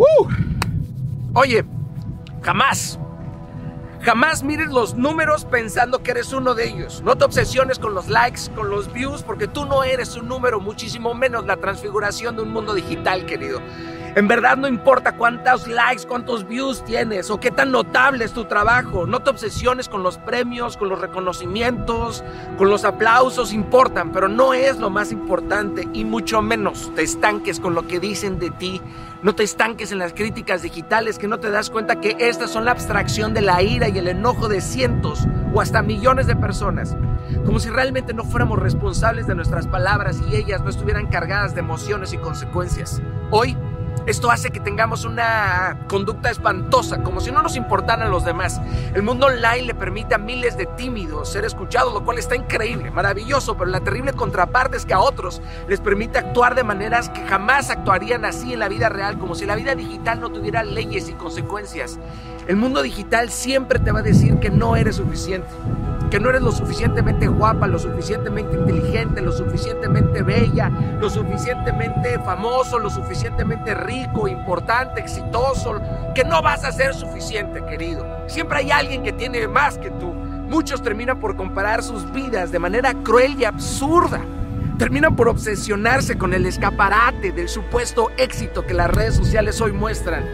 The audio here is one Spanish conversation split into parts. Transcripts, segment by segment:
¡Uh! Oye, jamás, jamás mires los números pensando que eres uno de ellos. No te obsesiones con los likes, con los views, porque tú no eres un número, muchísimo menos la transfiguración de un mundo digital, querido. En verdad no importa cuántos likes, cuántos views tienes o qué tan notable es tu trabajo. No te obsesiones con los premios, con los reconocimientos, con los aplausos, importan, pero no es lo más importante y mucho menos te estanques con lo que dicen de ti. No te estanques en las críticas digitales que no te das cuenta que estas son la abstracción de la ira y el enojo de cientos o hasta millones de personas. Como si realmente no fuéramos responsables de nuestras palabras y ellas no estuvieran cargadas de emociones y consecuencias. Hoy esto hace que tengamos una conducta espantosa, como si no nos importaran los demás. El mundo online le permite a miles de tímidos ser escuchados, lo cual está increíble, maravilloso, pero la terrible contraparte es que a otros les permite actuar de maneras que jamás actuarían así en la vida real, como si la vida digital no tuviera leyes y consecuencias. El mundo digital siempre te va a decir que no eres suficiente que no eres lo suficientemente guapa, lo suficientemente inteligente, lo suficientemente bella, lo suficientemente famoso, lo suficientemente rico, importante, exitoso, que no vas a ser suficiente, querido. Siempre hay alguien que tiene más que tú. Muchos terminan por comparar sus vidas de manera cruel y absurda. Terminan por obsesionarse con el escaparate del supuesto éxito que las redes sociales hoy muestran.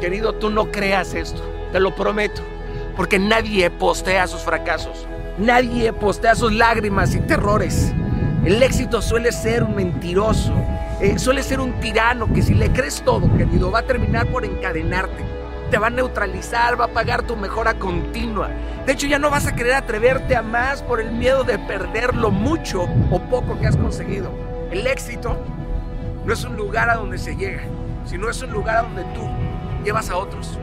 Querido, tú no creas esto, te lo prometo, porque nadie postea sus fracasos. Nadie postea sus lágrimas y terrores. El éxito suele ser un mentiroso, eh, suele ser un tirano que si le crees todo, querido, va a terminar por encadenarte. Te va a neutralizar, va a pagar tu mejora continua. De hecho, ya no vas a querer atreverte a más por el miedo de perder lo mucho o poco que has conseguido. El éxito no es un lugar a donde se llega, sino es un lugar a donde tú llevas a otros.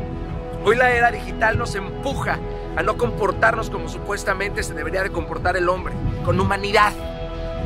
Hoy la era digital nos empuja a no comportarnos como supuestamente se debería de comportar el hombre, con humanidad.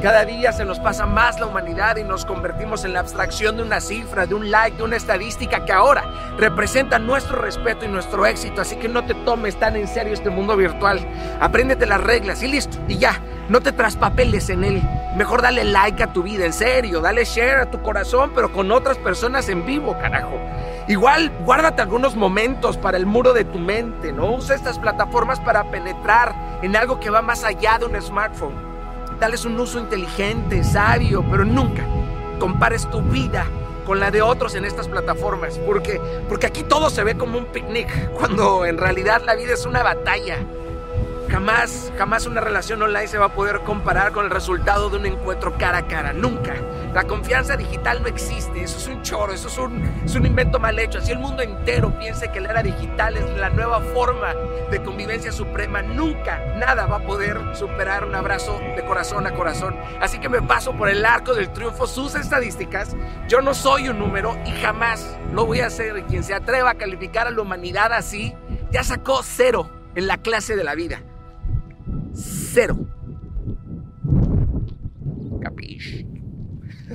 Cada día se nos pasa más la humanidad y nos convertimos en la abstracción de una cifra, de un like, de una estadística que ahora representa nuestro respeto y nuestro éxito. Así que no te tomes tan en serio este mundo virtual. Apréndete las reglas y listo, y ya. No te traspapeles en él. Mejor dale like a tu vida, en serio. Dale share a tu corazón, pero con otras personas en vivo, carajo. Igual, guárdate algunos momentos para el muro de tu mente, ¿no? Usa estas plataformas para penetrar en algo que va más allá de un smartphone. Dales un uso inteligente, sabio, pero nunca compares tu vida con la de otros en estas plataformas, porque, porque aquí todo se ve como un picnic, cuando en realidad la vida es una batalla. Jamás, jamás una relación online se va a poder comparar con el resultado de un encuentro cara a cara. Nunca. La confianza digital no existe. Eso es un choro, eso es un, invento mal hecho. Así el mundo entero piense que la era digital es la nueva forma de convivencia suprema. Nunca, nada va a poder superar un abrazo de corazón a corazón. Así que me paso por el arco del triunfo sus estadísticas. Yo no soy un número y jamás lo voy a hacer. Quien se atreva a calificar a la humanidad así, ya sacó cero en la clase de la vida. Cero.